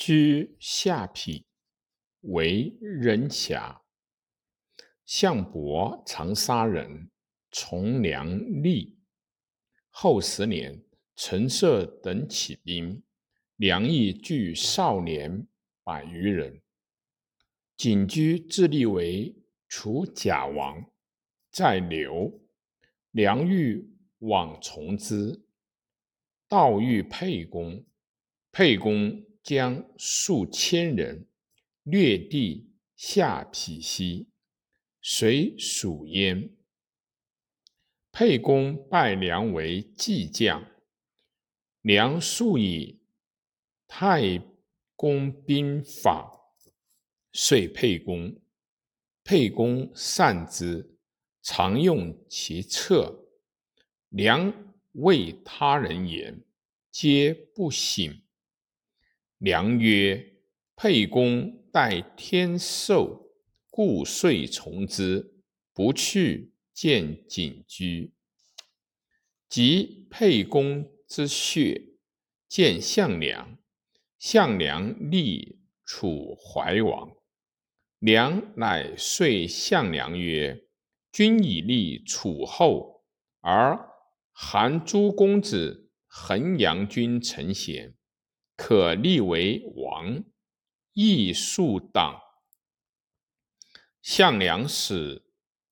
居下邳，为人侠。项伯长沙人，从良吏。后十年，陈涉等起兵，梁邑聚少年百余人。景居自立为楚假王，在留。梁欲往从之，道遇沛公，沛公将数千人掠地下邳西，随蜀焉。沛公拜梁为季将，梁素以太公兵法。遂沛公，沛公善之，常用其策。梁为他人言，皆不省。梁曰：“沛公待天寿，故遂从之，不去见景居。及沛公之穴，见项梁。项梁立楚怀王。”梁乃遂项梁曰：“君以立楚后，而韩诸公子衡阳君臣贤，可立为王，亦数党。”项梁使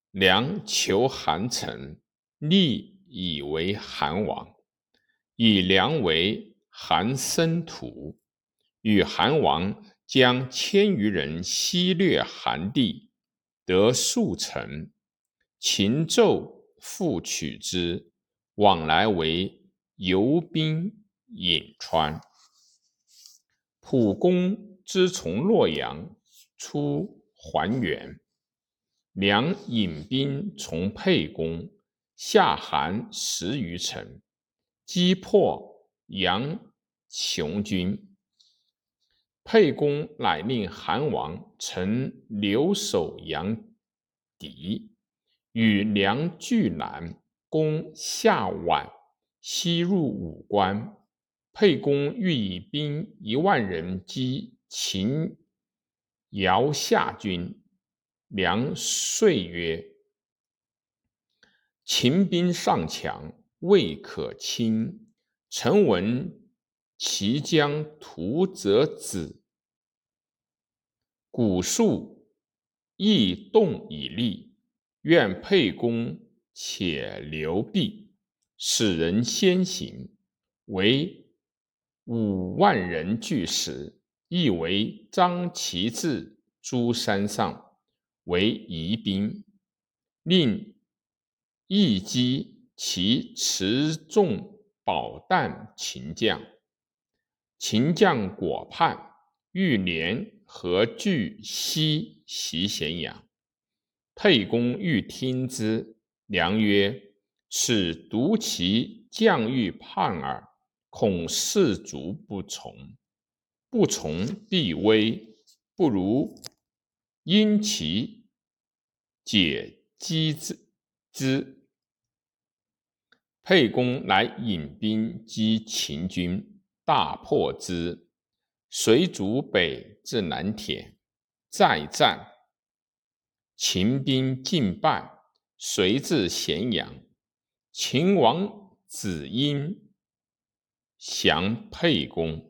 梁求韩臣，立以为韩王，以梁为韩生土，与韩王。将千余人西掠韩地，得数城。秦纣复取之，往来为游兵颍川。蒲公之从洛阳出还原，梁引兵从沛公，下韩十余城，击破杨雄军。沛公乃令韩王乘留守阳翟，与梁俱南，攻下宛，西入武关。沛公欲以兵一万人击秦姚夏军，梁遂曰：“秦兵尚强，未可轻。臣闻其将屠则子。”古树亦动以立，愿沛公且留壁，使人先行。为五万人俱死，亦为张其志诸山上为疑兵，令义击其持重宝弹秦将。秦将果叛，欲连。何惧西袭咸阳？沛公欲听之，良曰：“此独其将欲叛耳，恐士卒不从，不从必危，不如因其解击之。”之。沛公乃引兵击秦军，大破之。随卒北至南田，再战，秦兵尽败，随至咸阳。秦王子婴降沛公。